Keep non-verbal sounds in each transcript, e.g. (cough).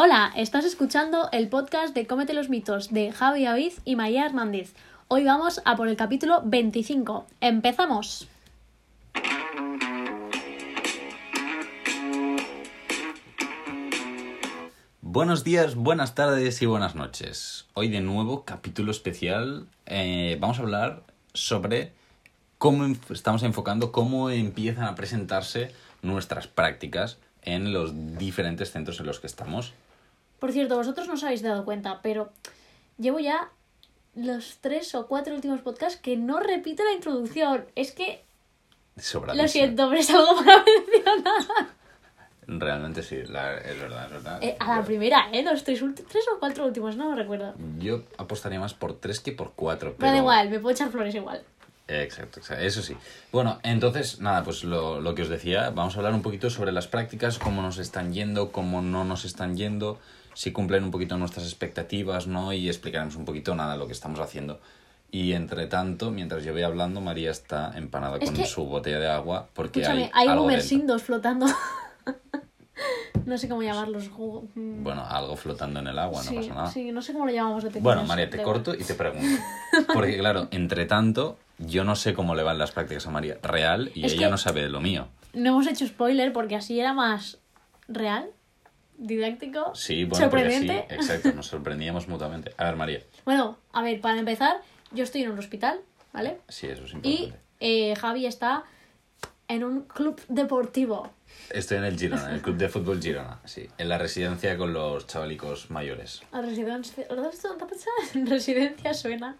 Hola, estás escuchando el podcast de Cómete los mitos de Javi Aviz y María Hernández. Hoy vamos a por el capítulo 25. ¡Empezamos! Buenos días, buenas tardes y buenas noches. Hoy de nuevo capítulo especial. Eh, vamos a hablar sobre cómo estamos enfocando, cómo empiezan a presentarse nuestras prácticas en los diferentes centros en los que estamos. Por cierto, vosotros no os habéis dado cuenta, pero llevo ya los tres o cuatro últimos podcasts que no repito la introducción. Es que Sobradísimo. lo siento, pero es algo para (laughs) mencionar. Realmente sí, la- es verdad, es verdad. Eh, a la primera, ¿eh? Los tres, tres o cuatro últimos, no me recuerdo. Yo apostaría más por tres que por cuatro. Me da pero- igual, me puedo echar flores igual. Exacto, exacto, eso sí. Bueno, entonces, nada, pues lo, lo que os decía, vamos a hablar un poquito sobre las prácticas, cómo nos están yendo, cómo no nos están yendo, si cumplen un poquito nuestras expectativas, ¿no? Y explicaremos un poquito, nada, lo que estamos haciendo. Y entre tanto, mientras yo voy hablando, María está empanada Es con que- su botella de agua porque Escúchame, hay, hay algo dentro. Flotando. (laughs) no sé cómo llamarlos. mm, Bueno, algo flotando en el agua, no pasa nada. sí, no sé cómo lo llamamos de Bueno, María, te corto y te pregunto. Porque, claro, entre tanto, yo no sé cómo le van las prácticas a María real y Es ella no sabe de lo mío. No hemos hecho spoiler porque así era más real, didáctico, Sí, bueno, porque sí, sorprendente. exacto, nos sorprendíamos mutuamente. A ver, María, (laughs) Bueno, a ver, para empezar, yo estoy en un hospital, ¿vale? sí, eso es Y importante. eh, Javi está en un club deportivo. Estoy en el Girona, en el Club de Fútbol Girona, sí. En la residencia con los chavalicos mayores. A residencia, (laughs) residencia suena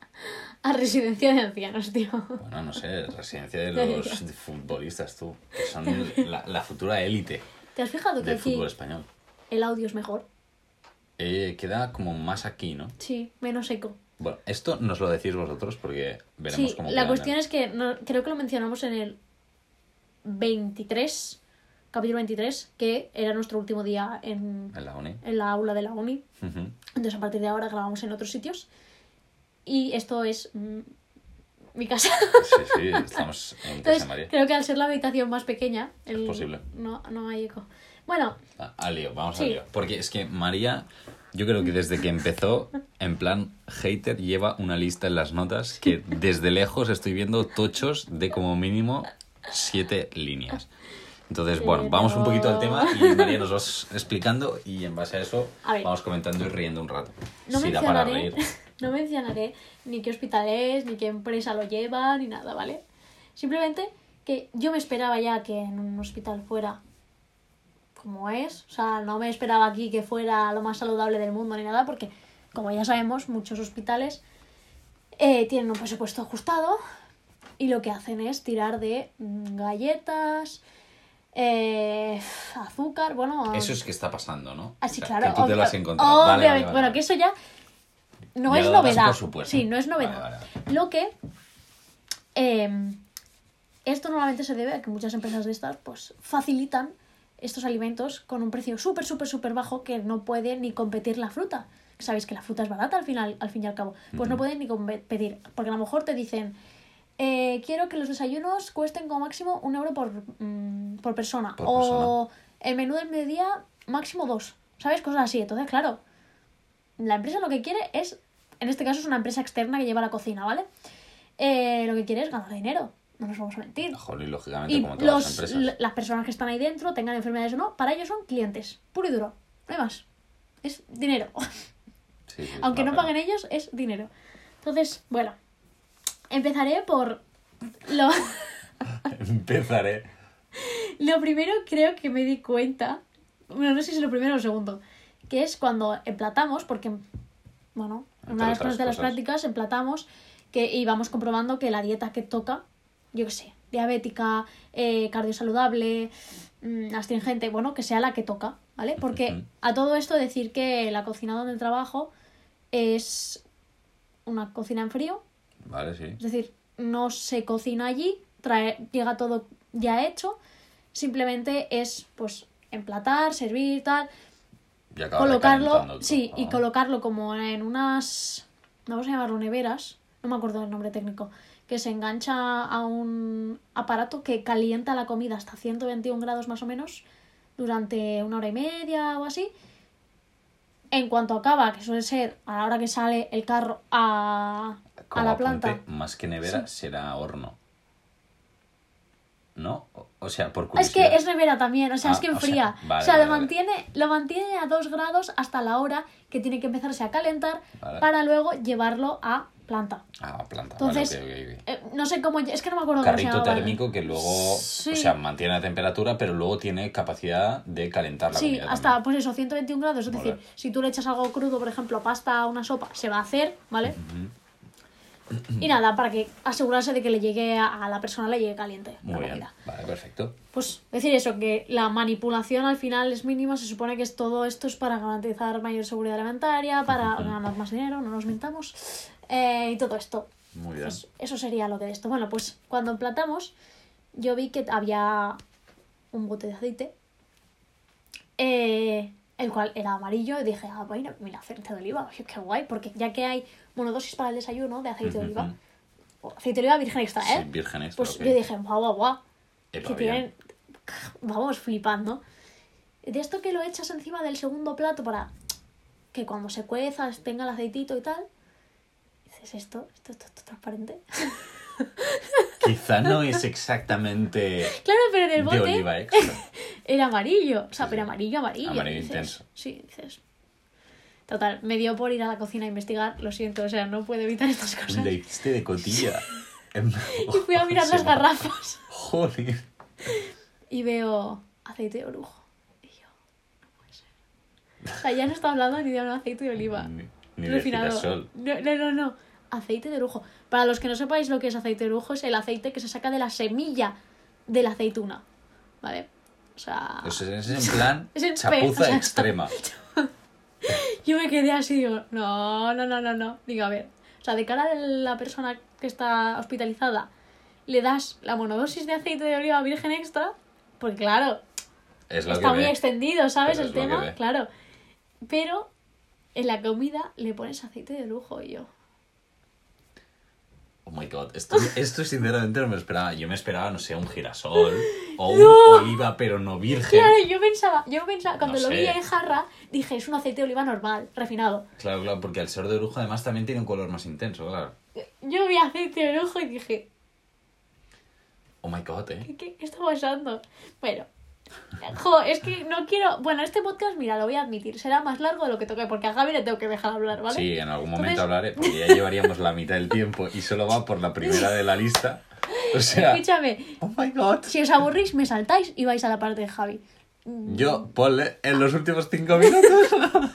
a residencia de ancianos, tío. Bueno, no sé, residencia de (laughs) los futbolistas, tú. Que son la, la futura élite ¿Te has fijado que del aquí fútbol español. El audio es mejor? Eh, queda como más aquí, ¿no? Sí, menos seco. Bueno, esto nos lo decís vosotros porque veremos Sí, cómo la cuestión el- es que no- creo que lo mencionamos en el 23, capítulo 23, que era nuestro último día en, en la uni. en la aula de la uni. Entonces a partir de ahora grabamos en otros sitios. Y esto es mm, mi casa. Sí, sí, (laughs) estamos en casa Entonces de María. creo que al ser la habitación más pequeña, el- posible. No, no hay eco. Bueno, Al lío, vamos Sí. al lío. Porque es que María, yo creo que desde que empezó, en plan hater, lleva una lista en las notas que desde lejos estoy viendo tochos de como mínimo siete líneas. Entonces, bueno, Pero- vamos un poquito al tema y María nos va explicando y en base a eso A ver. vamos comentando y riendo un rato. no si da para mencionaré, reír. (laughs) no mencionaré ni qué hospital es, ni qué empresa lo lleva, ni nada, ¿vale? Simplemente que yo me esperaba ya que en un hospital fuera como es. O sea, no me esperaba aquí que fuera lo más saludable del mundo ni nada, porque como ya sabemos, muchos hospitales eh, tienen un presupuesto ajustado y lo que hacen es tirar de mm, galletas, eh, azúcar, bueno... Eso es que está pasando, ¿no? Ah, sí, O sea, claro. Que tú te lo has encontrado. Vale, vale, obviamente. vale, bueno, que eso ya no Ya es novedad. por. Sí, no es novedad. Lo que eh, esto normalmente se debe a que muchas empresas de estas pues facilitan estos alimentos con un precio súper, súper, súper bajo que no puede ni competir la fruta. Sabéis que la fruta es barata al final, al fin y al cabo. Pues no pueden ni competir. Porque a lo mejor te dicen, eh, quiero que los desayunos cuesten como máximo un euro por, mm, por persona. Por o el menú del mediodía máximo dos. ¿Sabes? Cosas así. Entonces, claro, la empresa lo que quiere es, en este caso es una empresa externa que lleva la cocina, ¿vale? Eh, lo que quiere es ganar dinero. No nos vamos a mentir. Y lógicamente, Y como todas las los, empresas. l- las personas que están ahí dentro, tengan enfermedades o no, para ellos son clientes. Puro y duro. No hay más. Es dinero. (laughs) Sí, sí, Aunque no paguen ellos, es dinero. Entonces, bueno. Empezaré por lo, (laughs) Empezaré. lo primero creo que me di cuenta. Bueno, no sé si es lo primero o lo segundo. Que es cuando emplatamos, porque, bueno, Entre una de las cosas de las prácticas emplatamos que y vamos comprobando que la dieta que toca, yo qué sé, diabética, eh, cardiosaludable, mm, astringente, bueno, que sea la que toca, ¿vale? Porque a todo esto decir que la cocina donde trabajo es una cocina en frío, Vale, sí. es decir, no se cocina allí, trae, llega todo ya hecho, simplemente es pues emplatar, servir, tal, Y colocarlo, sí, y colocarlo como en unas, vamos a llamarlo neveras, no me acuerdo del nombre técnico, que se engancha a un aparato que calienta la comida hasta 121 grados más o menos durante una hora y media o así en cuanto acaba, que suele ser a la hora que sale el carro a, a la apunte, planta. más que nevera, será horno. ¿No? O, sea, por Es curiosidad. que es nevera también, o sea, Ah, es que o sea, enfría. vale, o sea, vale, lo, vale. mantiene, lo mantiene a 2 grados hasta la hora que tiene que empezarse a calentar para luego llevarlo a planta. Ah, planta. Entonces, vale, eh, no sé cómo, es que no me acuerdo cómo se Carrito térmico que luego, Sí. o sea, mantiene la temperatura, pero luego tiene capacidad de calentar la Sí, hasta también. pues eso, 121 grados. Es Mola. decir, si tú le echas algo crudo, por ejemplo, pasta a una sopa, se va a hacer, ¿vale? Y nada, para que asegurarse de que le llegue a, a la persona le llegue caliente la Muy bien. comida. Vale, perfecto. Pues decir eso, que la manipulación al final es mínima, se supone que es todo esto es para garantizar mayor seguridad alimentaria, para ganar más dinero, no nos mintamos, eh, y todo esto. Muy bien. Pues eso sería lo que de esto. Bueno, pues cuando emplatamos, yo vi que había un bote de aceite, eh, el cual era amarillo, y dije, ah, bueno, mira, aceite de oliva, oye, qué guay, porque ya que hay monodosis para el desayuno de aceite de oliva, o aceite de oliva virgen extra, ¿eh? Sí, virgen extra, Pues yo dije, guau, guau, guau, que tienen, vamos, flipando. De esto que lo echas encima del segundo plato para que cuando se cueza tenga el aceitito y tal, dices, ¿esto, esto, esto, esto es transparente? (laughs) Quizá no es exactamente Claro, pero en el de bote oliva (laughs) extra. era amarillo. O sea, Sí, pero amarillo, amarillo. Amarillo dices. intenso. Sí, dices. Total, me dio por ir a la cocina a investigar, lo siento, o sea, no puedo evitar estas cosas. Le hiciste de cotilla. (laughs) Y fui a mirar las garrafas Joder. y veo aceite de orujo. Y yo, no puede ser. O sea, ya no está hablando ni de un aceite de oliva. Ni, ni de girasol. No, no, no, no. Aceite de orujo. Para los que no sepáis lo que es aceite de orujo, es el aceite que se saca de la semilla de la aceituna. ¿Vale? O sea. Pues es en plan (laughs) Es en pe- chapuza sea, extrema. (laughs) Yo me quedé así, digo, no, no, no, no, no. Digo, a ver. O sea, de cara a la persona que está hospitalizada, le das la monodosis de aceite de oliva virgen extra, porque claro, Es lo está que muy ve. extendido, ¿sabes? Pero El tema, claro. Pero en la comida le pones aceite de lujo y yo. Oh my god, esto, esto sinceramente no me lo esperaba. Yo me esperaba, no sé, un girasol o un ¡No! oliva, pero no virgen. Claro, yo pensaba, yo pensaba, cuando No lo sé. vi en jarra, dije, es un aceite de oliva normal, refinado. Claro, claro, porque el ser de brujo además también tiene un color más intenso, claro. Yo vi aceite de lujo y dije, Oh my god, eh. ¿qué, qué, qué está pasando? Bueno, jo, es que no quiero. Bueno, este podcast, mira, lo voy a admitir, será más largo de lo que toque, porque a Javi le tengo que dejar hablar, ¿vale? Sí, en algún momento Entonces- hablaré, porque ya (laughs) llevaríamos la mitad del tiempo y solo va por la primera de la lista. O sea, Escúchame, oh my god. si os aburrís, me saltáis y vais a la parte de Javi. Yo, ponle en los últimos cinco minutos.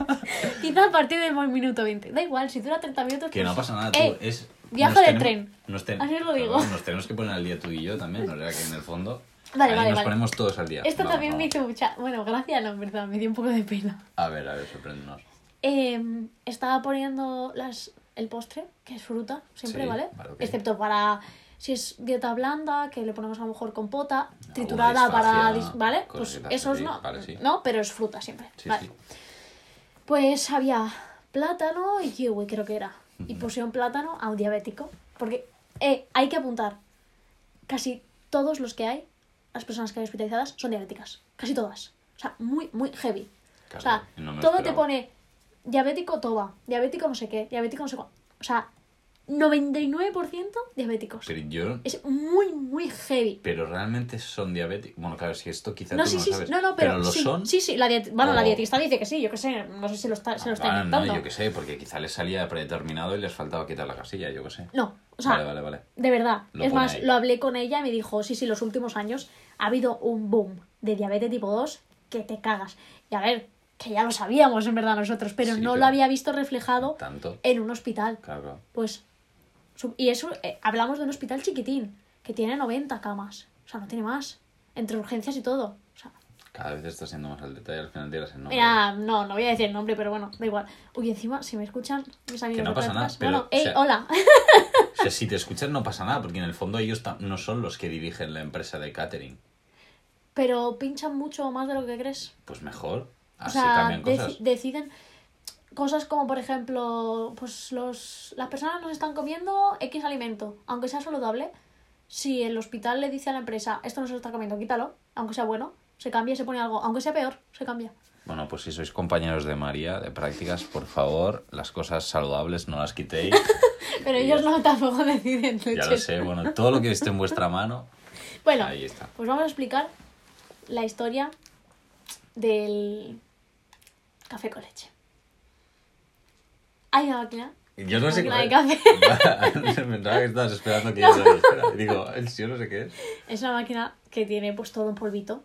(laughs) Quizá a partir del minuto 20. Da igual, si dura 30 minutos. Que pues- no pasa nada, tú. Eh, es, viaje de tenemos- tren. Nos ten- Así os lo digo. Nos tenemos que poner al día tú y yo también, o sea que en el fondo. Vale, ahí vale, nos vale. ponemos todos al día. Esto Vamos, también me hizo mucha. Bueno, gracias, no, en verdad, me dio un poco de pena. A ver, a ver, sorpréndenos. Eh, estaba poniendo las, el postre, que es fruta, siempre, Sí, ¿vale? vale, ok. Excepto para si es dieta blanda, que le ponemos a lo mejor compota, triturada para. dis- ¿Vale? Pues cositas esos así, no. vale, sí. No, pero es fruta siempre. Sí, vale. sí. Pues había plátano y kiwi, creo que era. Y pusieron plátano a un diabético. Porque, eh, hay que apuntar. Casi todos los que hay, las personas que hay hospitalizadas, son diabéticas. Casi todas. O sea, muy, muy heavy. Claro, o sea, no todo te pone diabético toba, diabético no sé qué, diabético no sé cuál. O sea, 99% diabéticos. Pero yo. Es muy, muy heavy. Pero realmente son diabéticos. Bueno, claro, si esto quizás No, tú sí, no sí, sabes. no, no, pero, lo sí, son. sí, sí, la diet- bueno, la dietista dice que sí, yo qué sé, no sé si lo está, se lo está Ah, inventando. no, yo qué sé, porque quizá les salía predeterminado y les faltaba quitar la casilla, yo qué sé. No, o sea, Vale, vale, vale. de verdad. Lo es más, ahí. lo hablé con ella y me dijo, sí, sí, los últimos años ha habido un boom de diabetes tipo 2 que te cagas. Y a ver, que ya lo sabíamos en verdad nosotros, pero Sí, no lo había visto reflejado Tanto. en un hospital. Claro. Pues, y eso, eh, hablamos de un hospital chiquitín, que tiene 90 camas. O sea, no tiene más. Entre urgencias y todo. O sea, Cada vez está siendo más al detalle, al final dirás el nombre. Mira, no, no voy a decir el nombre, pero bueno, da igual. Uy, encima, si me escuchan mis amigos no de pasa nada, pero, Bueno, o ey, sea- hola. (laughs) O sea, si te escuchas no pasa nada, porque en el fondo ellos no son los que dirigen la empresa de catering. pero pinchan mucho más de lo que crees. Pues mejor. O Así sea, cambian cosas. deciden cosas como, por ejemplo, pues los las personas nos están comiendo X alimento, aunque sea saludable. Si el hospital le dice a la empresa, esto no se lo está comiendo, quítalo, aunque sea bueno, se cambia y se pone algo, aunque sea peor, se cambia. Bueno, pues si sois compañeros de María de prácticas, por favor, las cosas saludables no las quitéis. (laughs) Pero ellos no tampoco deciden. Ya lo sé, bueno, todo lo que esté en vuestra mano, Bueno, ahí está. pues vamos a explicar la historia del café con leche. Hay una máquina. Yo no sé qué. De café. (laughs) Pensaba que estabas esperando que yo (laughs) lo dijera. Digo, yo no sé qué es. Es una máquina que tiene pues todo en polvito.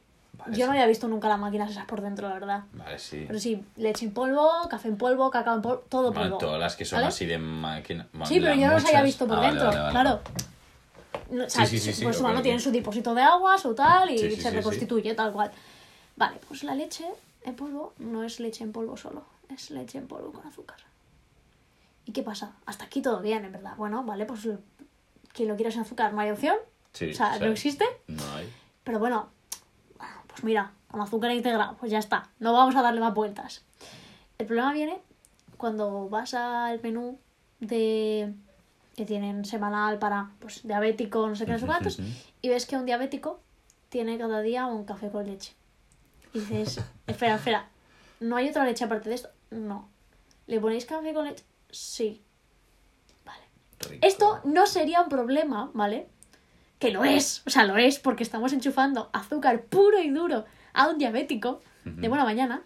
Yo no había visto nunca las máquinas esas por dentro, la verdad. Vale, sí. Pero sí, leche en polvo, café en polvo, cacao en polvo, todo Bueno, polvo. todas las que son ¿vale? así de máquina. bueno, Sí, pero las yo no los había visto por Ah, dentro, vale, vale. claro. No, o sea, Sí, sí, sí, pues ok, bueno, ok. tienen su depósito de agua, su tal, y se reconstituye tal cual. Vale, pues la leche en polvo no es leche en polvo solo, es leche en polvo con azúcar. ¿Y qué pasa? Hasta aquí todo bien, en verdad. Bueno, vale, pues quien lo quiera sin azúcar no hay opción. Sí, o sea, sí. no existe. No hay. Pero bueno, mira, con azúcar integrado, pues ya está. No vamos a darle más vueltas. El problema viene cuando vas al menú de que tienen semanal para pues diabético, no sé qué, no sé cuántos, y ves que un diabético tiene cada día un café con leche. Y dices, (laughs) espera, espera, ¿no hay otra leche aparte de esto? No. ¿Le ponéis café con leche? Sí. Vale. Rico. Esto no sería un problema, ¿vale? Que lo es, o sea, lo es porque estamos enchufando azúcar puro y duro a un diabético de buena mañana.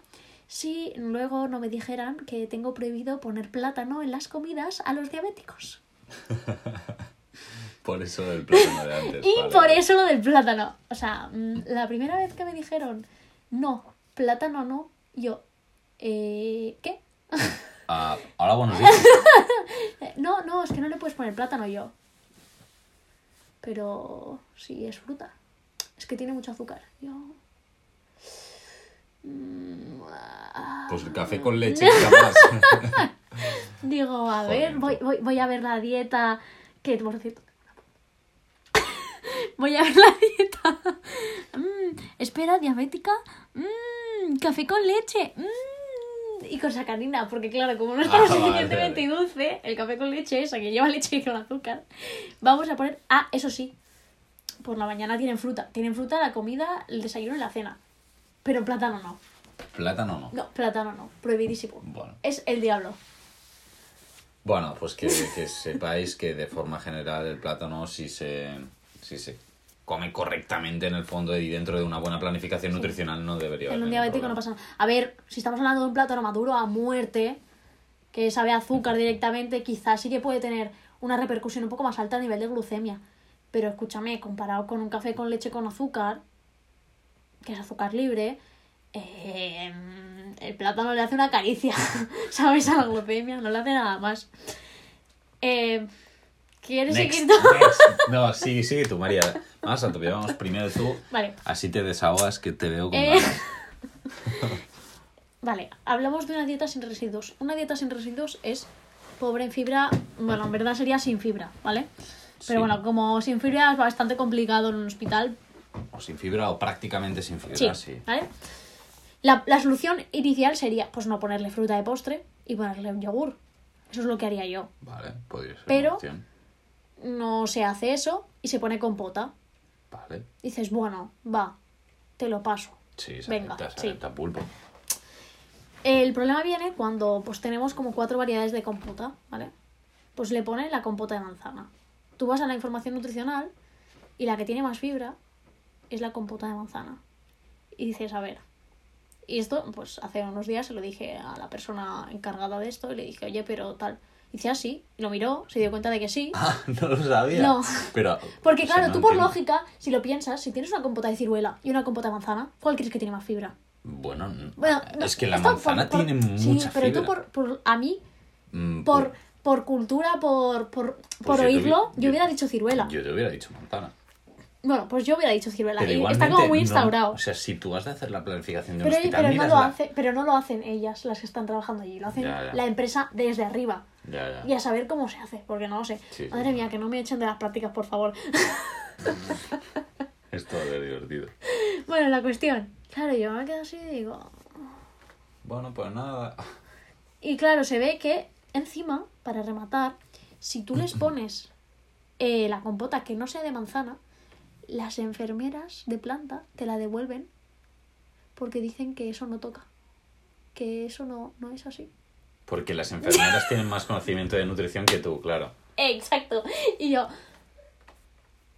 Si luego no me dijeran que tengo prohibido poner plátano en las comidas a los diabéticos. (laughs) Por eso del plátano de antes. Y vale. por eso lo del plátano. O sea, mm, la primera vez que me dijeron, no, plátano no, yo, eh, ¿qué? Ah, hola, buenos días. No, no, es que no le puedes poner plátano yo. Pero sí, es fruta. Es que tiene mucho azúcar. Yo. Mm, ah. Pues el café con leche (laughs) más. Digo, a Joder, ver, voy, voy, voy a ver la dieta. Que por cierto. (laughs) voy a ver la dieta. (laughs) Mm, espera, diabética. Mm, café con leche. Mm, y con sacarina, porque claro, como no está lo Ah, suficientemente vale. dulce, el café con leche, esa que lleva (laughs) leche con azúcar, vamos a poner. Ah, eso sí. Por la mañana tienen fruta. Tienen fruta la comida, el desayuno y la cena. Pero plátano no. Plátano no. No, plátano no. Prohibidísimo. Bueno. Es el diablo. Bueno, pues que, que (laughs) sepáis que de forma general el plátano si se, si se come correctamente en el fondo y dentro de una buena planificación nutricional no debería haber En un diabético no pasa nada. A ver, si estamos hablando de un plátano maduro a muerte, que sabe a azúcar directamente, quizás sí que puede tener una repercusión un poco más alta a nivel de glucemia. Pero escúchame, comparado con un café con leche con azúcar, que es azúcar libre, eh, el plátano le hace una caricia, (laughs) ¿sabes? A la glucemia, no le hace nada más. Eh, ¿Quieres Next, seguir tú? next. No, sí, sigue tú, María. Vamos a tope, vamos primero tú. Vale. Así te desahogas que te veo con Eh. (laughs) Vale, hablamos de una dieta sin residuos. Una dieta sin residuos es pobre en fibra, bueno, en verdad sería sin fibra, ¿vale? Pero Sí. bueno, como sin fibra es bastante complicado en un hospital, O sin fibra o prácticamente sin fibra, sí, sí. ¿vale? La, la solución inicial sería, pues no ponerle fruta de postre y ponerle un yogur. Eso es lo que haría yo. Vale, podría ser Pero- una. No se hace eso y se pone compota. Vale. Dices, bueno, va, te lo paso. Sí, se Venga, acepta, se sí. pulpo. El problema viene cuando pues tenemos como cuatro variedades de compota, ¿vale? Pues le pone la compota de manzana. Tú vas a la información nutricional y la que tiene más fibra es la compota de manzana. Y dices, a ver. Y esto, pues hace unos días se lo dije a la persona encargada de esto y le dije, oye, pero tal. Dice, ah, sí. Y lo miró, se dio cuenta de que sí. (laughs) Ah, no lo sabía. No. Pero, Porque claro, no tú por entiendo. lógica, si lo piensas, si tienes una compota de ciruela y una compota de manzana, ¿cuál crees que tiene más fibra? Bueno, Bueno, no, es que la manzana por- por- tiene sí, mucha pero tú por, por- a mí Mm, por, por cultura, por, por, por yo oírlo, yo hubiera dicho ciruela. Yo te hubiera dicho manzana. Bueno, pues yo hubiera dicho. Pero y está como muy no- instaurado. o sea, si tú has de hacer la planificación de un pero, oye, hospital, pero, no lo la- hace, pero no lo hacen ellas, las que están trabajando allí. Lo hacen Ya, ya. la empresa desde arriba. Ya, ya. Y a saber cómo se hace, porque no lo sé. Sí, sí. Madre mía, que no me echen de las prácticas, por favor. (laughs) Esto va a ser divertido. bueno, la cuestión. Claro, yo me quedo así y digo... Bueno, pues nada. Y claro, se ve que encima, para rematar, si tú les (clears throat) pones eh, la compota que no sea de manzana, las enfermeras de planta te la devuelven porque dicen que eso no toca. que eso no, no es así. Porque las enfermeras tienen más conocimiento de nutrición que tú, claro. Exacto. Y yo,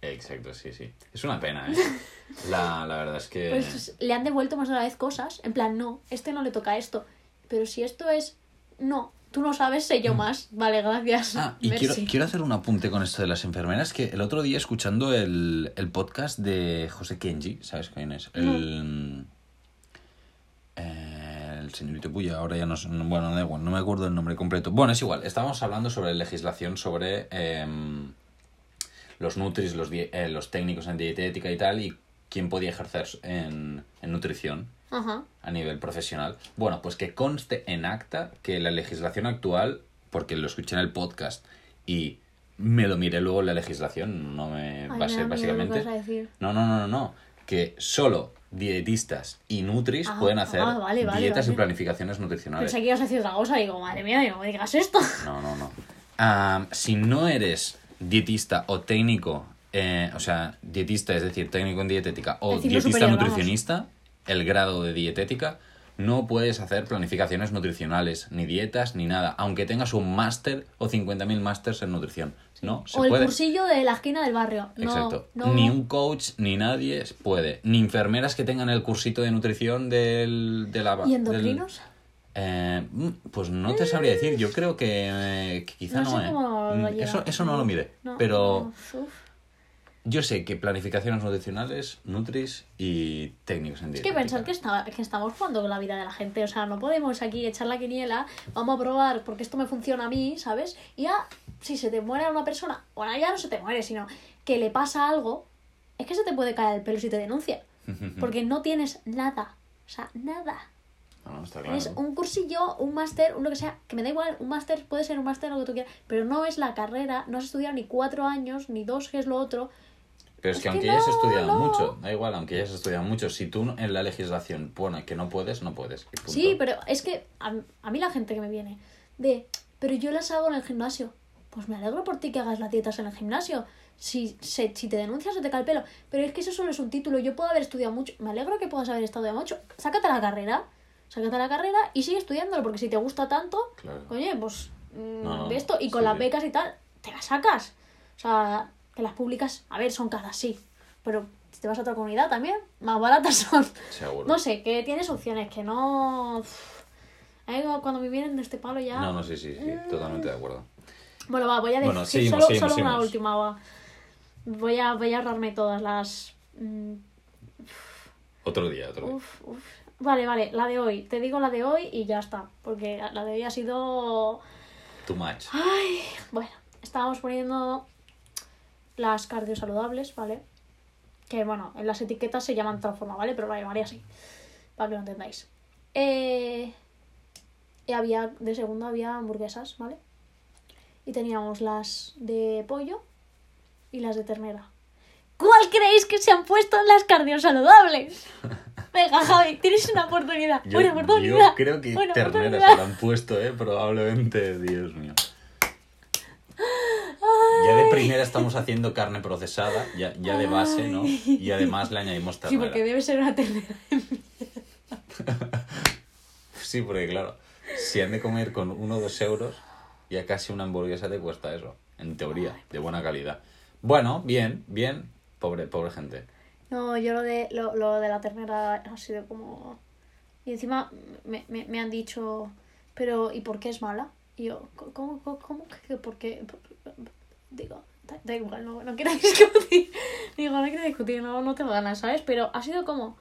Exacto, sí, sí. Es una pena, ¿eh? (laughs) La, la verdad es que... pues le han devuelto más de una vez cosas. En plan, no, este no le toca esto. Pero si esto es, no, tú no sabes, sé yo más. Vale, gracias. Mm. Ah, y quiero, quiero hacer un apunte con esto de las enfermeras, que el otro día escuchando el, el podcast de José Kenji, ¿sabes quién es? El, eh, el señorito Puya, ahora ya no, bueno, da igual, no me acuerdo el nombre completo. Bueno, es igual, estábamos hablando sobre legislación sobre em, los nutris, los, eh, los técnicos en dietética y tal, y quién podía ejercer en, en nutrición Ajá. a nivel profesional. Bueno, pues que conste en acta que la legislación actual, porque lo escuché en el podcast y me lo miré luego en la legislación, no me miedo lo que básicamente. vas a decir. No, no, no, no, no. Que solo dietistas y nutris Ah, pueden hacer ah, vale, vale, dietas y planificaciones nutricionales. Pensé que ibas a decir otra cosa. Digo, madre mía, no me digas esto. (laughs) No, no, no. Ah, si no eres dietista o técnico, eh, o sea, dietista, es decir, técnico en dietética o dietista superior, vamos. El grado de dietética, no puedes hacer planificaciones nutricionales, ni dietas, ni nada, aunque tengas un máster o 50.000 másters en nutrición. No, se o el puede. cursillo de la esquina del barrio. No, Exacto. no. Ni un coach, ni nadie puede. Ni enfermeras que tengan el cursito de nutrición del, de la... ¿Y del- endocrinos? eh, mm, pues no te sabría decir, yo creo que, eh, que quizá no, no sé ¿eh? cómo Mm, lo. Eso, eso no lo mide, No, pero uf. Yo sé que planificaciones nutricionales, nutris y técnicos en Es que dietética. pensar que, está, que estamos jugando con la vida de la gente. O sea, no podemos aquí echar la quiniela. Vamos a probar porque esto me funciona a mí, ¿sabes? Y ya, si se te muere una persona, bueno, ya no se te muere, sino que le pasa algo, es que se te puede caer el pelo si te denuncia. (laughs) Porque no tienes nada. O sea, nada. No, no, está claro. Es un cursillo, un máster, un lo que sea, que me da igual, un máster puede ser un máster lo que tú quieras, pero no es la carrera, no has estudiado ni cuatro años, ni dos, que es lo otro. Pero es es que que aunque no, hayas estudiado no. mucho, da igual, aunque hayas estudiado mucho, si tú en la legislación pone que no puedes, no puedes. Sí, pero es que a, a mí la gente que me viene de, pero yo las hago en el gimnasio. Pues me alegro por ti que hagas las dietas en el gimnasio. Si, se- si te denuncias se te cae el pelo. Pero es que eso solo es un título. Yo puedo haber estudiado mucho. Me alegro que puedas haber estudiado mucho. Sácate la carrera. Sácate la carrera y sigue estudiándolo. Porque si te gusta tanto, Claro. coño, pues mm, No, esto. Y con sí, las becas y tal, te las sacas. O sea, que las públicas, a ver, son caras, sí. Pero si te vas a otra comunidad también, más baratas son. Seguro. No sé, que tienes opciones, que no. A mí cuando me vienen de este palo ya. No, no, sí, sí, sí, totalmente de acuerdo. Bueno, va, voy a decir Bueno, seguimos, solo, seguimos, solo una última. Va. Voy a, voy a ahorrarme todas las. mm, Otro día, otro día. Uf, uf. Vale, vale, la de hoy. Te digo la de hoy y ya está. Porque la de hoy ha sido. Too much. Ay, bueno, estábamos poniendo las cardio saludables, ¿vale? Que bueno, en las etiquetas se llaman de otra forma, ¿vale? Pero la llamaría así, para que lo entendáis. Eh, y había, de segundo había hamburguesas, ¿vale? Y teníamos las de pollo y las de ternera. ¿Cuál creéis que se han puesto en las cardio saludables? (laughs) Venga, Javi, tienes una oportunidad. Yo, una oportunidad. yo creo que ternera se la han puesto, ¿eh? Probablemente, Dios mío. Ya de primera estamos haciendo carne procesada, ya, ya de base, ¿no? Y además le añadimos Sí, ternera. porque debe ser una ternera. Sí, porque claro, si han de comer con uno o dos euros, ya casi una hamburguesa te cuesta eso, en teoría, de buena calidad. Bueno, bien, bien, pobre, pobre gente. No, yo lo de, lo, lo de la ternera ha sido como... Y encima me, me, me han dicho, pero ¿y por qué es mala? Y yo, ¿cómo, cómo, cómo que por qué? Digo, da, da igual, no, no quiero (laughs) discutir. Digo, no quiero discutir, no, no tengo ganas, ¿sabes? Pero ha sido como...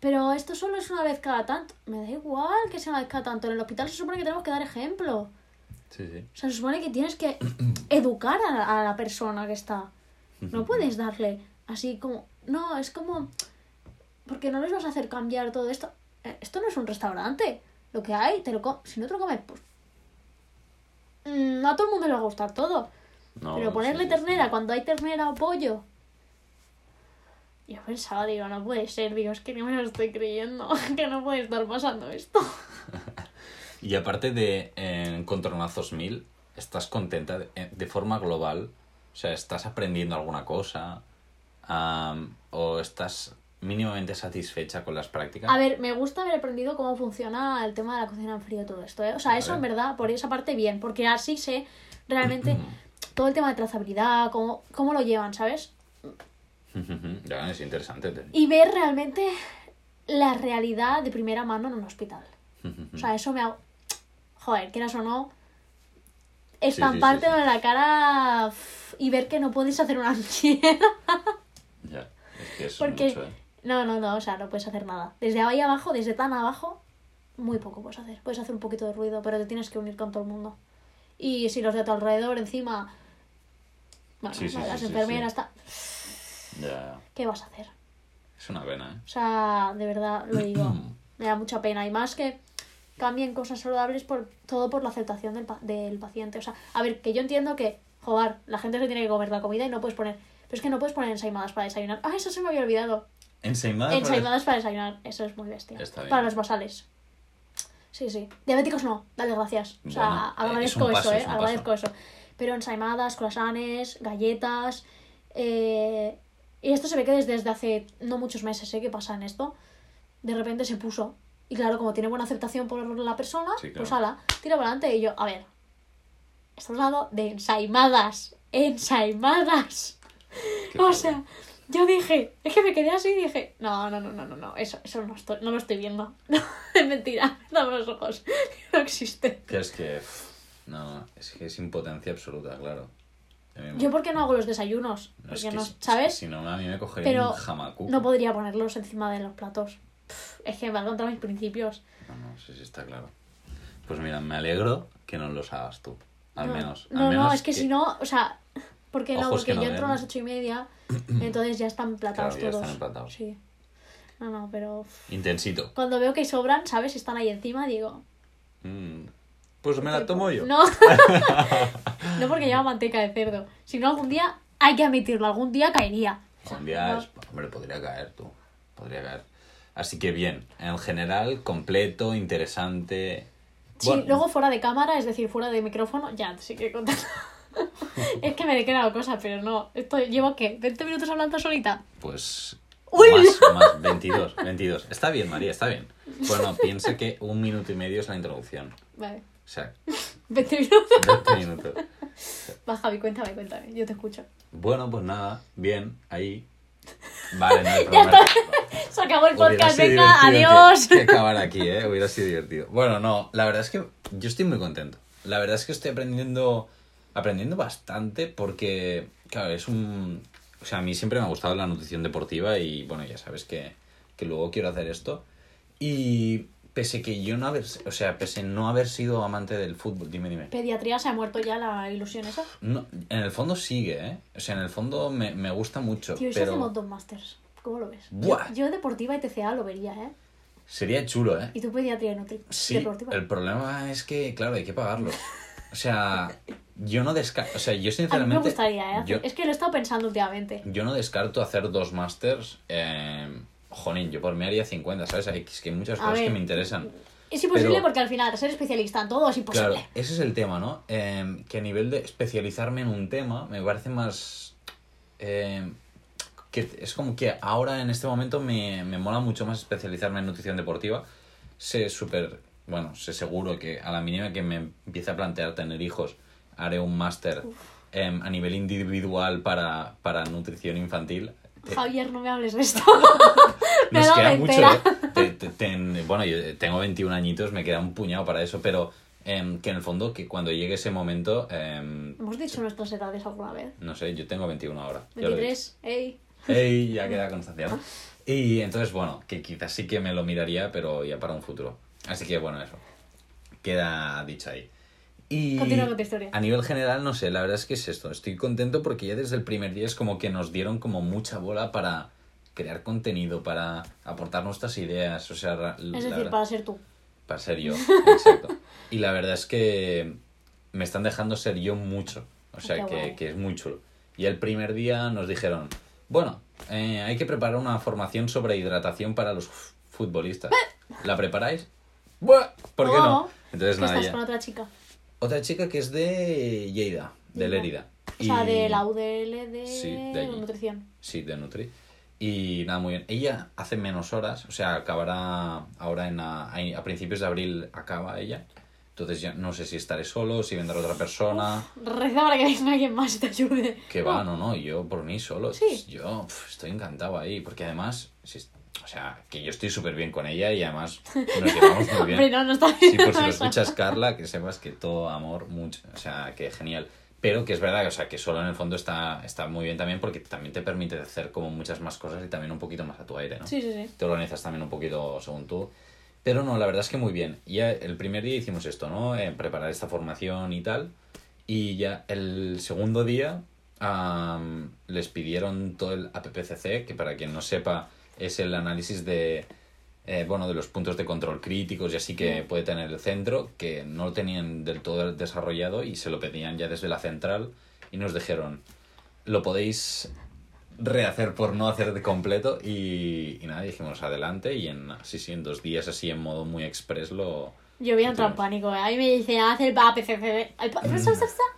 Pero esto solo es una vez cada tanto. Me da igual que sea una vez cada tanto. En el hospital se supone que tenemos que dar ejemplo. Sí, sí. O sea, se supone que tienes que (clears throat) educar a la, a la persona que está. No puedes darle así como... No, es como... Porque no les vas a hacer cambiar todo esto. Eh, Esto no es un restaurante. Lo que hay, te lo com- Si no te lo comes, pues... mm, No a todo el mundo le va a gustar todo. No, Pero ponerle sí, ternera sí. cuando hay ternera o pollo... Yo pensaba, digo, no puede ser, digo, es que no me lo estoy creyendo, (laughs) que no puede estar pasando esto. (laughs) Y aparte de eh, Encontronazos 1000, ¿estás contenta de, de forma global? O sea, ¿estás aprendiendo alguna cosa? Am, ¿O estás mínimamente satisfecha con las prácticas. A ver, me gusta haber aprendido cómo funciona el tema de la cocina en frío y todo esto, ¿eh? O sea, eso en verdad, por esa parte bien, porque así sé realmente (clears throat) todo el tema de trazabilidad, cómo, cómo lo llevan, ¿sabes? (laughs) ya, es interesante. te- Y ver realmente la realidad de primera mano en un hospital. O sea, eso me ha... Joder, quieras o no, estamparte sí, sí. en la cara y ver que no puedes hacer una (laughs) mierda. Ya, es que es Porque... mucho, ¿eh? No, no, no, o sea, no puedes hacer nada. Desde ahí abajo, desde tan abajo, muy poco puedes hacer. Puedes hacer un poquito de ruido, pero te tienes que unir con todo el mundo. Y si los de a tu alrededor encima... Bueno, Sí, sí, las sí, enfermeras, ta-. ¿qué vas a hacer? Es una pena, ¿eh? O sea, de verdad, lo digo, (clears throat) me da mucha pena. Y más que cambien cosas saludables por todo por la aceptación del, pa- del paciente. O sea, a ver, que yo entiendo que, joder, la gente se tiene que comer la comida y no puedes poner... Pero es que no puedes poner ensaimadas para desayunar. Ah, eso se me había olvidado. Ensaimadas. Ensaimadas para desayunar, eso es muy bestia. Está bien. Para los basales. Sí, sí. Diabéticos no, dale gracias. O sea, Bueno, agradezco es un paso, eso, es eh. Agradezco eso. Pero ensaimadas, croissants, galletas. Eh... Y esto se ve que desde, hace no muchos meses, ¿eh? Que pasa en esto. De repente se puso. Y claro, como tiene buena aceptación por la persona, Sí, claro. pues ala, tira para adelante. Y yo, a ver. Estamos hablando de ensaimadas. Ensaimadas. Qué O sea, yo dije, es que me quedé así y dije, no, no, no, no, no, no, eso, eso no, estoy, no lo estoy viendo. (laughs) No, es mentira, dame los ojos, (laughs) no existe. Que es que. No, es que es impotencia absoluta, claro. Yo, ¿por qué no hago los desayunos? no, es Porque que no, si- ¿sabes? Si no, a mí me cogería Pero un jamacuco. no podría ponerlos encima de los platos. Pff, Es que va contra mis principios. No, no, sí, sí, está claro. Pues mira, me alegro que no los hagas tú. Al no, menos. al No, no, es que, si no, o sea, ¿por qué no? Porque que no yo entro a las ocho y media, (clears throat) entonces ya están emplatados Claro, ya todos. están. Sí. No, no, pero Intensito. cuando veo que sobran, ¿sabes? Están ahí encima, digo, Mm. Pues me la tomo yo. No. (laughs) no porque lleva manteca de cerdo. Si no, algún día hay que admitirlo. Algún día caería. Un día, es- hombre, podría caer tú. Podría caer. Así que bien, en general, completo, interesante. Sí, Bueno, luego fuera de cámara, es decir, fuera de micrófono, ya sí que contar. (laughs) es que me he quedado cosas, pero no. Esto llevo qué? ¿20 minutos hablando solita? Pues. ¡Uy! Más, más, (laughs) 22, 22. Está bien, María, está bien. Bueno, piensa que un minuto y medio es la introducción. Vale. O sea, (laughs) 20 minutos. 20 minutos. Va, Javi, cuéntame, cuéntame. Yo te escucho. Bueno, pues nada, bien, ahí. (laughs) Vale, no hay problema. Se acabó el podcast. Venga, adiós. Que, que acabar aquí, ¿eh? Hubiera sido divertido. Bueno, no, la verdad es que yo estoy muy contento. La verdad es que estoy aprendiendo, aprendiendo bastante porque, claro, es un... O sea, a mí siempre me ha gustado la nutrición deportiva y, bueno, ya sabes que, que luego quiero hacer esto. Y pese que yo no haber... O sea, pese no haber sido amante del fútbol, dime, dime. Pediatría se ha muerto ya la ilusión esa. No, en el fondo sigue, ¿eh? O sea, en el fondo me, me gusta mucho, Tío, ¿y si pero hacemos dos masters? ¿Cómo lo ves? Buah. Yo, yo deportiva y TCA lo vería, ¿eh? sería chulo, ¿eh? Y tú pediatría y nutri Sí, deportiva. el problema es que, claro, hay que pagarlo. O sea, yo no descarto, o sea, yo A mí me sinceramente, gustaría, ¿eh? yo, Es que lo he estado pensando últimamente. yo no descarto hacer dos másters, eh, jolín, yo por mí haría 50, ¿sabes? Hay, es que hay muchas A cosas que me interesan. Es imposible Pero- porque al final ser especialista en todo es imposible. Claro, ese es el tema, ¿no? Eh, que a nivel de especializarme en un tema me parece más... eh, que es como que ahora en este momento me, me mola mucho más especializarme en nutrición deportiva. Sé súper... Bueno, sé seguro que a la mínima que me empiece a plantear tener hijos, haré un máster em, a nivel individual para, para nutrición infantil. Javier, no me hables de esto. (laughs) me nos queda mucho. ¿eh? Te- te- ten- bueno, yo tengo 21 añitos, me queda un puñado para eso, pero em, que en el fondo, que cuando llegue ese momento, em, Hemos dicho nuestras edades alguna vez. no sé, yo tengo 21 ahora. ya lo he dicho. 23, ey. ¡Ey! Ya (laughs) queda constancia. Y entonces, bueno, que quizás sí que me lo miraría, pero ya para un futuro. Así que, bueno, eso. Queda dicho ahí. Y Continúa con tu historia. a nivel general, no sé, la verdad es que es esto. Estoy contento porque ya desde el primer día es como que nos dieron como mucha bola para crear contenido, para aportar nuestras ideas. O sea, Es decir, verdad- para ser tú. para ser yo, (laughs) exacto. Y la verdad es que me están dejando ser yo mucho. O sea, que, que es muy chulo. Y el primer día nos dijeron, bueno, eh, hay que preparar una formación sobre hidratación para los futbolistas. ¿La preparáis? Buah, ¿Por qué no? Oh, Entonces nada, estás ya. con otra chica. Otra chica que es de Lleida, de. Lérida. O sea, Y- de la UDL de, Sí, de nutrición. Sí, de Nutri. Y nada, muy bien. Ella hace menos horas, o sea, acabará ahora en a, a principios de abril acaba ella. Entonces ya no sé si estaré solo, si vendrá otra persona. Reza para que venga alguien más y te ayude. Que va, no, no, yo por mí solo. Sí. Yo pf, estoy encantado ahí, porque además, si- o sea, que yo estoy súper bien con ella y además nos llevamos muy (laughs) bien. Hombre, no, está Sí, bien. por si lo escuchas, Carla, que sepas que todo amor, mucho. O sea, que genial. Pero que es verdad, o sea, que solo en el fondo está, está muy bien también porque también te permite hacer como muchas más cosas y también un poquito más a tu aire, ¿no? Sí, sí, sí. Te organizas también un poquito según tú. Pero no, la verdad es que muy bien. Ya el primer día hicimos esto, ¿no? Eh, preparar esta formación y tal. Y ya el segundo día am, les pidieron todo el APPCC, que para quien no sepa es el análisis de, eh, bueno, de los puntos de control críticos y así que puede tener el centro, que no lo tenían del todo desarrollado y se lo pedían ya desde la central y nos dijeron, lo podéis rehacer por no hacer de completo y, y nada, dijimos adelante y en, sí, sí, en dos días así en modo muy express lo... Yo voy a entrar en pánico. ¿eh? A mí me dicen, haz el APCC.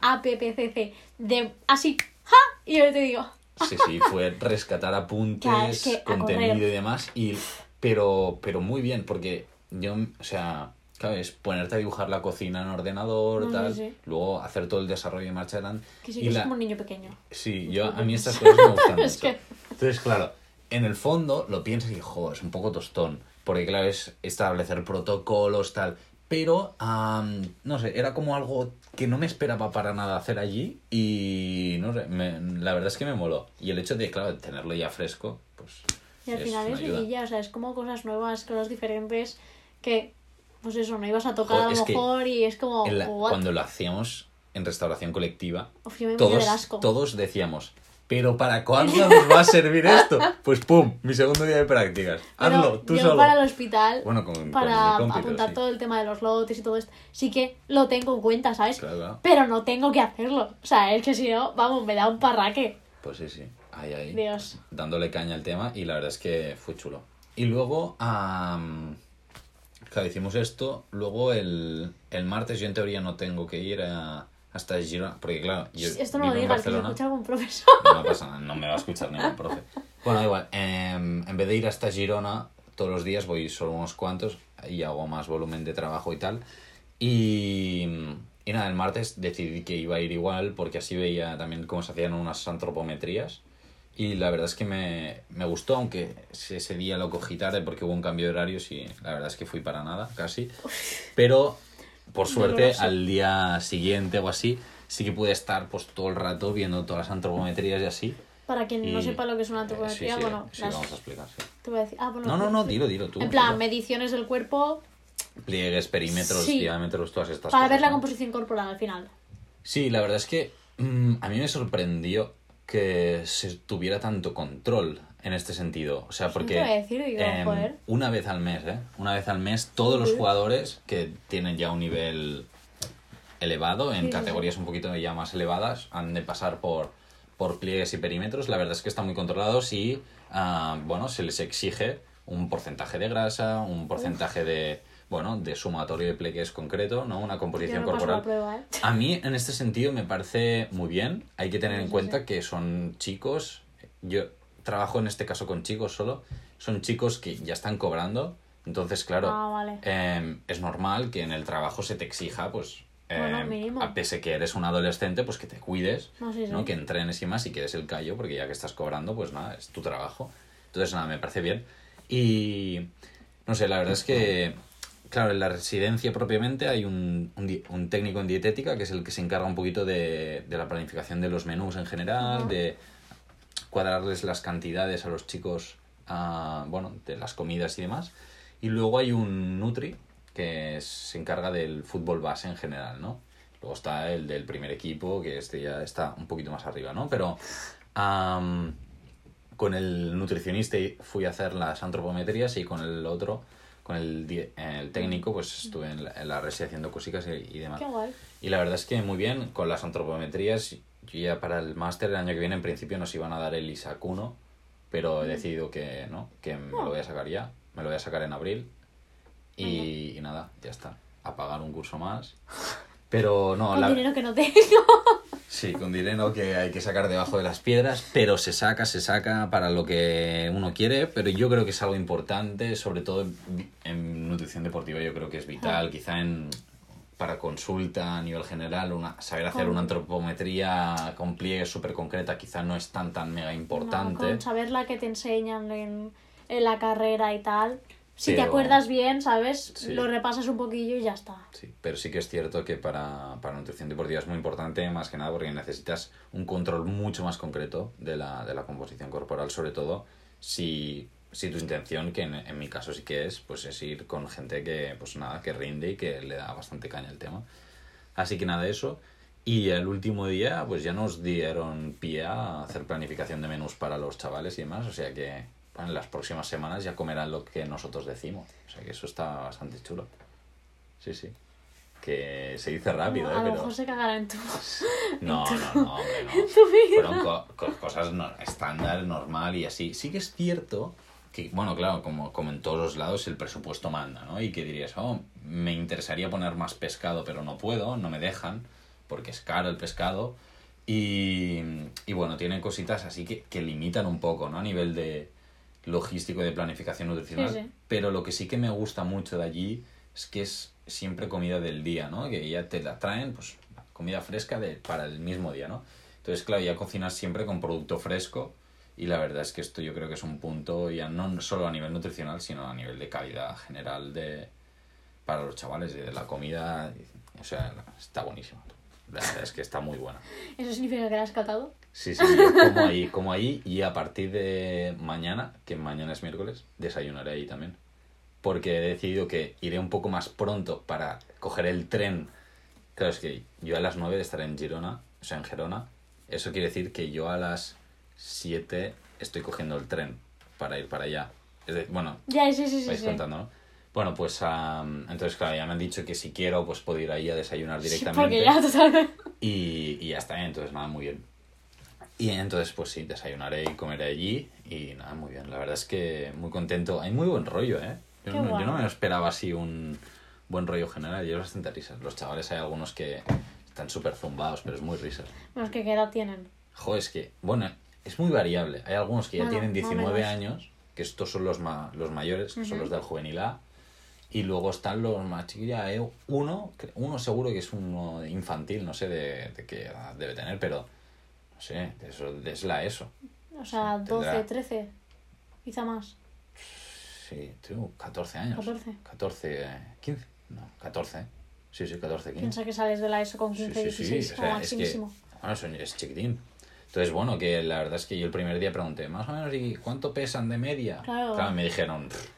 APPCC. De así. ¡Ja! Y yo te digo. Sí, sí, fue rescatar apuntes, (laughs) Claro, es que a contenido y demás, y, pero, pero muy bien, porque yo, o sea, claro, es ponerte a dibujar la cocina en ordenador, No, tal, sí. luego hacer todo el desarrollo de marcha adelante. Que sí y que es la- como un niño pequeño. Sí, yo, a mí estas (laughs) cosas me gustan (laughs) mucho. que- Entonces, claro, en el fondo lo piensas y, jo, es un poco tostón. Porque, claro, es establecer protocolos, tal. Pero, am, no sé, era como algo que no me esperaba para nada hacer allí. Y, no sé, me- la verdad es que me moló. Y el hecho de, claro, de tenerlo ya fresco, pues. Y al final es ayuda. vidilla, o sea, es como cosas nuevas, cosas diferentes que, pues eso, no ibas a tocar Joder, a lo mejor y es como, la- cuando lo hacíamos en restauración colectiva, Uf, yo me moría todos, del asco. todos decíamos, ¿pero para cuándo nos va a servir esto? Pues pum, mi segundo día de prácticas. Pero Hazlo, tú yo solo. para el hospital, Bueno, con- con para compi, pero apuntar sí. todo el tema de los lotes y todo esto, sí que lo tengo en cuenta, ¿sabes? Claro. Pero no tengo que hacerlo. O sea, es que si no, vamos, me da un parraque. Pues sí, sí. Ahí, ahí. Dios. Dándole caña al tema y la verdad es que fue chulo. Y luego, am, claro, hicimos esto. Luego el, el martes yo en teoría no tengo que ir a, hasta Girona. Porque claro, yo Esto no lo digas, que Barcelona. escucha algún profesor. No pasa nada, no me va a escuchar ningún profe. Bueno, igual. em, en vez de ir hasta Girona todos los días, voy solo unos cuantos y hago más volumen de trabajo y tal. Y, y nada, el martes decidí que iba a ir igual porque así veía también cómo se hacían unas antropometrías. Y la verdad es que me, me gustó, aunque ese día lo cogí tarde porque hubo un cambio de horarios y la verdad es que fui para nada, casi. Pero, por suerte, Doloroso. al día siguiente o así, sí que pude estar pues todo el rato viendo todas las antropometrías y así. Para quien no sepa lo que es una Eh, sí, antropometría, sí, bueno, sí, las- vamos a explicar, sí. te voy a decir. Ah, bueno, No, no, no, dilo, dilo tú. En plan, dilo. mediciones del cuerpo Pliegues, perímetros, Sí. diámetros, todas estas para cosas. ver la ¿no? composición corporal al final. Sí, la verdad es que mm, a mí me sorprendió que se tuviera tanto control en este sentido. O sea, porque decir, digo, joder. una vez al mes, ¿eh? Una vez al mes, todos los jugadores que tienen ya un nivel elevado, en Sí, sí, categorías un poquito ya más elevadas, han de pasar por, por pliegues y perímetros. La verdad es que están muy controlados y, ah, bueno, se les exige un porcentaje de grasa, un porcentaje de, bueno, de sumatorio de pliegues concreto, ¿no? Una composición no corporal. prueba, ¿eh? A mí, en este sentido, me parece muy bien. Hay que tener en Sí, cuenta que son chicos. Yo trabajo en este caso con chicos solo. Son chicos que ya están cobrando. Entonces, claro, Ah, vale. em, es normal que en el trabajo se te exija, pues. Bueno, em, a pese que eres un adolescente, pues que te cuides, No, sí, sí. ¿no? Que entrenes y más y que des el callo, porque ya que estás cobrando, pues nada, es tu trabajo. Entonces, nada, me parece bien. Y. No sé, la verdad es que. Claro, en la residencia propiamente hay un, un, un técnico en dietética que es el que se encarga un poquito de, de la planificación de los menús en general, de cuadrarles las cantidades a los chicos, ah, bueno, de las comidas y demás. Y luego hay un Nutri que se encarga del fútbol base en general, ¿no? Luego está el del primer equipo, que este ya está un poquito más arriba, ¿no? Pero am, con el nutricionista fui a hacer las antropometrías y con el otro, con el, el técnico, pues estuve en la, en la resi haciendo cositas y, y demás. Qué guay. Y la verdad es que muy bien, con las antropometrías, yo ya para el máster el año que viene en principio nos iban a dar el ISAC 1, pero he decidido que no, que me lo voy a sacar ya, me lo voy a sacar en abril y, y nada, ya está, a pagar un curso más. (laughs) Pero no, Con la, dinero que no tengo. (laughs) Sí, con dinero que hay que sacar debajo de las piedras, pero se saca, se saca para lo que uno quiere, pero yo creo que es algo importante, sobre todo en, en nutrición deportiva, yo creo que es vital, quizá en para consulta a nivel general, una, saber hacer Con- una antropometría con pliegues súper concreta quizá no es tan tan mega importante. No, con saber la que te enseñan en, en la carrera y tal. Si te acuerdas bien, ¿sabes? Sí. Lo repasas un poquillo y ya está. Sí, pero sí que es cierto que para, para nutrición deportiva es muy importante, más que nada porque necesitas un control mucho más concreto de la, de la composición corporal, sobre todo si, si tu intención, que en, en mi caso sí que es, pues es ir con gente que, pues nada, que rinde y que le da bastante caña el tema. Así que nada, eso. Y el último día, pues ya nos dieron pie a hacer planificación de menús para los chavales y demás, o sea que en las próximas semanas ya comerán lo que nosotros decimos. O sea que eso está bastante chulo. Sí, sí. Que se dice rápido, a ¿eh? lo Pero... mejor se cagará en tu... (laughs) No, no, no, hombre, no. Fueron co- co- cosas no- estándar, normal y así. Sí que es cierto que, bueno, claro, como, como en todos los lados, el presupuesto manda, ¿no? Y que dirías, oh, me interesaría poner más pescado, pero no puedo, no me dejan, porque es caro el pescado. Y, y bueno, tiene cositas así que, que limitan un poco, ¿no? A nivel de logístico y de planificación nutricional. Sí, sí. Pero lo que sí que me gusta mucho de allí es que es siempre comida del día, ¿no? Que ya te la traen, pues, comida fresca de, para el mismo día, ¿no? Entonces, claro, ya cocinas siempre con producto fresco y la verdad es que esto yo creo que es un punto ya no solo a nivel nutricional, sino a nivel de calidad general de para los chavales y de la comida, o sea, está buenísimo. La verdad es que está muy buena. ¿Eso significa que la has catado? Sí, sí, como ahí, como ahí y a partir de mañana, que mañana es miércoles, desayunaré ahí también. Porque he decidido que iré un poco más pronto para coger el tren. Claro, es que yo a las 9 estaré en Girona, o sea, en Gerona. Eso quiere decir que yo a las 7 estoy cogiendo el tren para ir para allá. Es de- bueno, Ya, sí, sí, sí. vais sí. contando, ¿no? Bueno, pues entonces, claro, ya me han dicho que si quiero, pues puedo ir ahí a desayunar directamente. porque ya totalmente... Y, y ya está, ¿eh? entonces nada, muy bien. Y entonces, pues sí, desayunaré y comeré allí y nada, muy bien. La verdad es que muy contento. Hay muy buen rollo, ¿eh? Yo, Qué no, yo guay. no me esperaba así un buen rollo general. Yo bastante risas. Los chavales hay algunos que están súper zumbados, pero es muy risas. Bueno, es que qué edad tienen. Joder, es que, bueno, es muy variable. Hay algunos que ya Bueno, tienen más o 19 menos. años, que estos son los, ma- los mayores, que son Ujú. los del juvenil A. Y luego están los más chiquillos. Hay uno, que- uno seguro que es uno infantil, no sé de, de qué edad debe tener, pero no sé, de eso, de- es la ESO. O sea, Sí, 12, tendrá. 13, quizá más. Sí, tengo 14 años. 14. 14, eh, 15. No, 14. Sí, sí, 14, 15. Piensa que sales de la ESO con Sí, 15, sí, sí, 16, o como sea, es que bueno, es chiquitín. Entonces, bueno, que la verdad es que yo el primer día pregunté, más o menos, ¿y cuánto pesan de media? Claro. me dijeron, "Pff,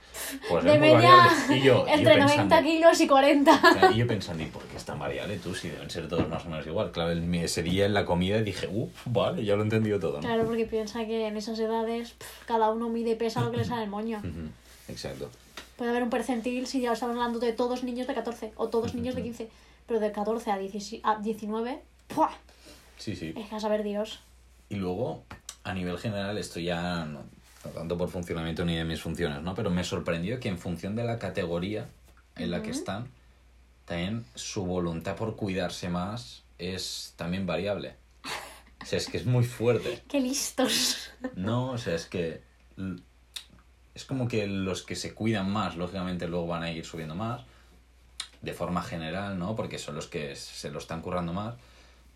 pues de es muy media, variable. Y yo, y yo entre pensando, 90 kilos y 40. o sea, y yo pensando, ¿y por qué es tan variable tú? Si deben ser todos más o menos igual. Claro, ese día en la comida dije, uff, vale, ya lo he entendido todo, ¿no? Claro, porque piensa que en esas edades cada uno mide y pesa lo que le sale el moño. Exacto. Puede haber un percentil si ya estamos hablando de todos niños de 14 o todos niños de 15. Pero de 14 a, 16 a 19, ¡pua! Sí, sí. es que a saber Dios. Y luego, a nivel general, esto ya no, no tanto por funcionamiento ni de mis funciones, ¿no? Pero me sorprendió que en función de la categoría en la que están, también su voluntad por cuidarse más es también variable. O sea, es que es muy fuerte. (laughs) ¡Qué listos! No, o sea, es que es como que los que se cuidan más, lógicamente luego van a ir subiendo más, de forma general, ¿no? Porque son los que se lo están currando más,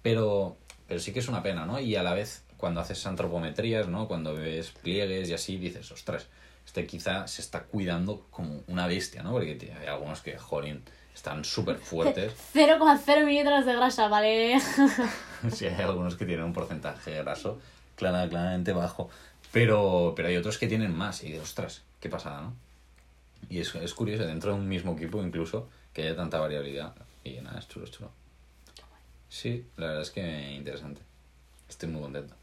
pero, pero sí que es una pena, ¿no? Y a la vez, cuando haces antropometrías, ¿no? Cuando ves pliegues y así, dices, ostras, este quizá se está cuidando como una bestia, ¿no? Porque hay algunos que, jolín, están súper fuertes. 0,0 (laughs) mililitros de grasa, ¿vale? (laughs) Sí, hay algunos que tienen un porcentaje graso clara- claramente bajo, pero, pero hay otros que tienen más y de ostras, qué pasada, ¿no? Y es, es curioso, dentro de un mismo equipo incluso, que haya tanta variabilidad. Y nada, es chulo, es chulo. Sí, la verdad es que interesante. Estoy muy contento.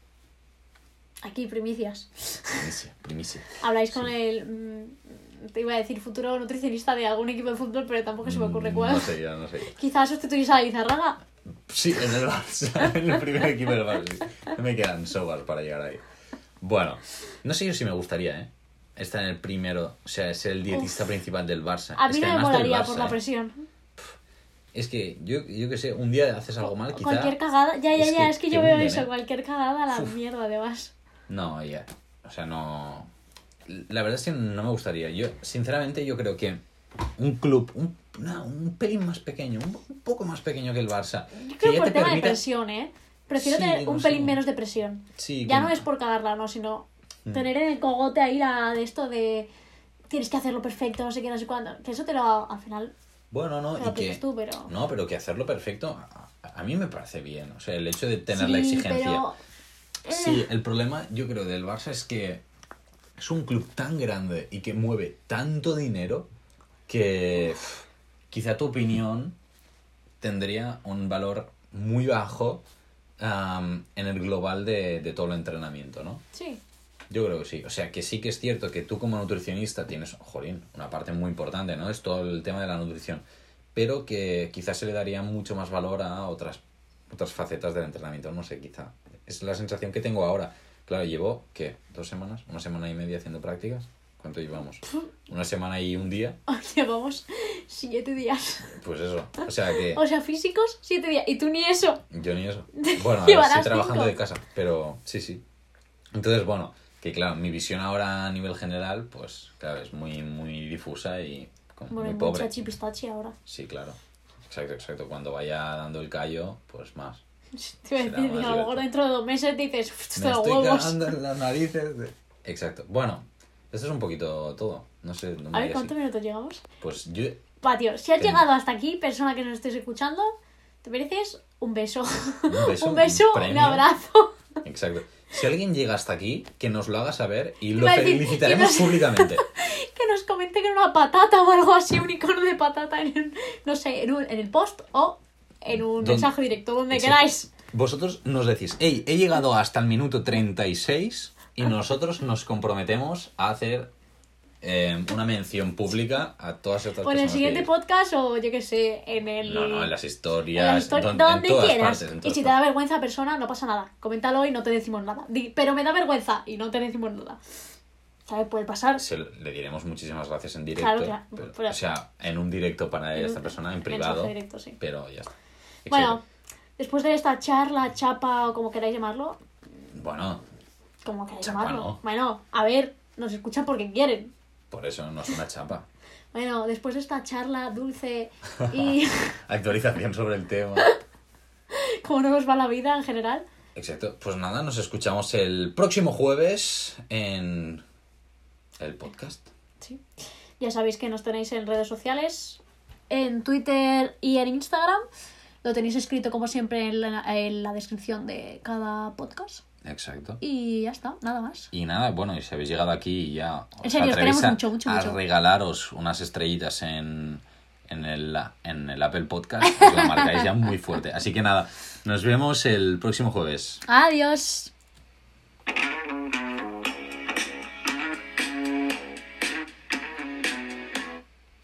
Aquí, primicias. Primicia, primicia. Habláis con el. mm, Te iba a decir futuro nutricionista de algún equipo de fútbol, pero tampoco se me ocurre Mm, cuál. No sé, ya no sé. Quizás sustituís a Izarraga. Sí, en el Barça, (laughs) en el primer equipo del Barça. sí. Me quedan sobas para llegar ahí. Bueno, no sé yo si me gustaría, ¿eh? Estar en el primero, o sea, ser el dietista principal del Barça. A Es mí que no me molaría Barça, por la ¿eh? Es que yo, yo que sé, un día haces algo mal, quizá... Cualquier cagada, ya, ya, es ya, que es que yo veo hunden, eso, ¿eh? cualquier cagada la Uf. mierda, además. No, ya. O sea, no. La verdad es que no me gustaría. Yo, sinceramente, yo creo que un club, un, no, un pelín más pequeño, un, un poco más pequeño que el Barça, Yo que creo ya por te tema permita. de presión, ¿eh? Prefiero Sí, tener no un sé. pelín menos de presión. Sí, Ya que- no es por cagarla, no, sino Mm. tener en el cogote ahí la de esto de tienes que hacerlo perfecto, no sé qué, no sé cuándo. Que eso te lo al final Bueno, no, y que. tú, pero. No, pero que hacerlo perfecto, a, a mí me parece bien. O sea, el hecho de tener Sí, la exigencia. pero- eh, Sí, el problema, yo creo, del Barça es que es un club tan grande y que mueve tanto dinero que quizá tu opinión tendría un valor muy bajo en el global de, de todo el entrenamiento, ¿no? Sí. Yo creo que sí. O sea, que sí que es cierto que tú como nutricionista tienes, jolín, una parte muy importante, ¿no? Es todo el tema de la nutrición. Pero que quizás se le daría mucho más valor a otras, otras facetas del entrenamiento. No sé, quizá. Es la sensación que tengo ahora. Claro, llevo, ¿qué? ¿Dos semanas? ¿Una semana y media haciendo prácticas? ¿Cuánto llevamos? ¿Una semana y un día? (laughs) Llevamos siete días. Pues eso. O sea que O sea, físicos, siete días. Y tú ni eso. yo ni eso. (laughs) Bueno, estoy trabajando cinco. de casa, pero sí, sí. Entonces, bueno, que claro, mi visión ahora a nivel general, pues claro, es muy, muy difusa y como Bueno, muy pobre. mucha chipistachi ahora. Sí, claro. Exacto, exacto. Cuando vaya dando el callo, pues más. (laughs) Te iba a decir, a lo mejor dentro de dos meses dices, "Uf, esto Me de los estoy huevos. cagando en las narices. de- (laughs) Exacto. Bueno, esto es un poquito todo. No sé. no me A ver, ¿cuántos minutos llegamos? Pues yo... Va, tío, si has Ten- llegado hasta aquí, persona que nos estés escuchando, te mereces un beso. Un beso, (laughs) un beso, un un, premio. abrazo. Exacto. Si alguien llega hasta aquí, que nos lo haga saber y lo felicitaremos públicamente. (laughs) Que nos comente que era una patata o algo así, un icono de patata en, un- no sé, en, un, en el post o en un Don- mensaje directo, donde Exacto. queráis. Vosotros nos decís, hey, he llegado hasta el minuto 36 y nosotros nos comprometemos a hacer eh, una mención pública a todas estas O en el personas. siguiente que- podcast o yo qué sé, en el... No, no, en las historias, en la histori- don- en donde todas quieras. partes, en y si te da vergüenza, persona, no pasa nada. Coméntalo y no te decimos nada. Di, pero me da vergüenza y no te decimos nada. ¿Sabes? Puede pasar. Se le diremos muchísimas gracias en directo. Claro, claro, pero- pero- o sea, en un directo para En esta un persona, en privado. directo, sí. Pero ya está. Bueno, después de esta charla, chapa o como queráis llamarlo, Bueno, como queráis Chapa, llamarlo. no. Bueno, a ver, nos escuchan porque quieren. Por eso no es una chapa. (laughs) Bueno, después de esta charla dulce (laughs) y Actualización sobre el tema. (laughs) cómo no nos va la vida en general, Exacto. Pues nada, nos escuchamos el próximo jueves en el podcast. sí. Ya sabéis que nos tenéis en redes sociales, en Twitter y en Instagram. Lo tenéis escrito como siempre en la, en la descripción de cada podcast. Exacto. Y ya está, nada más. Y nada, bueno, y si habéis llegado aquí ya os En serio, os a, mucho, mucho, a mucho. regalaros unas estrellitas en, en, el, en el Apple Podcast, os la marcáis ya muy fuerte. Así que nada, nos vemos el próximo jueves. Adiós.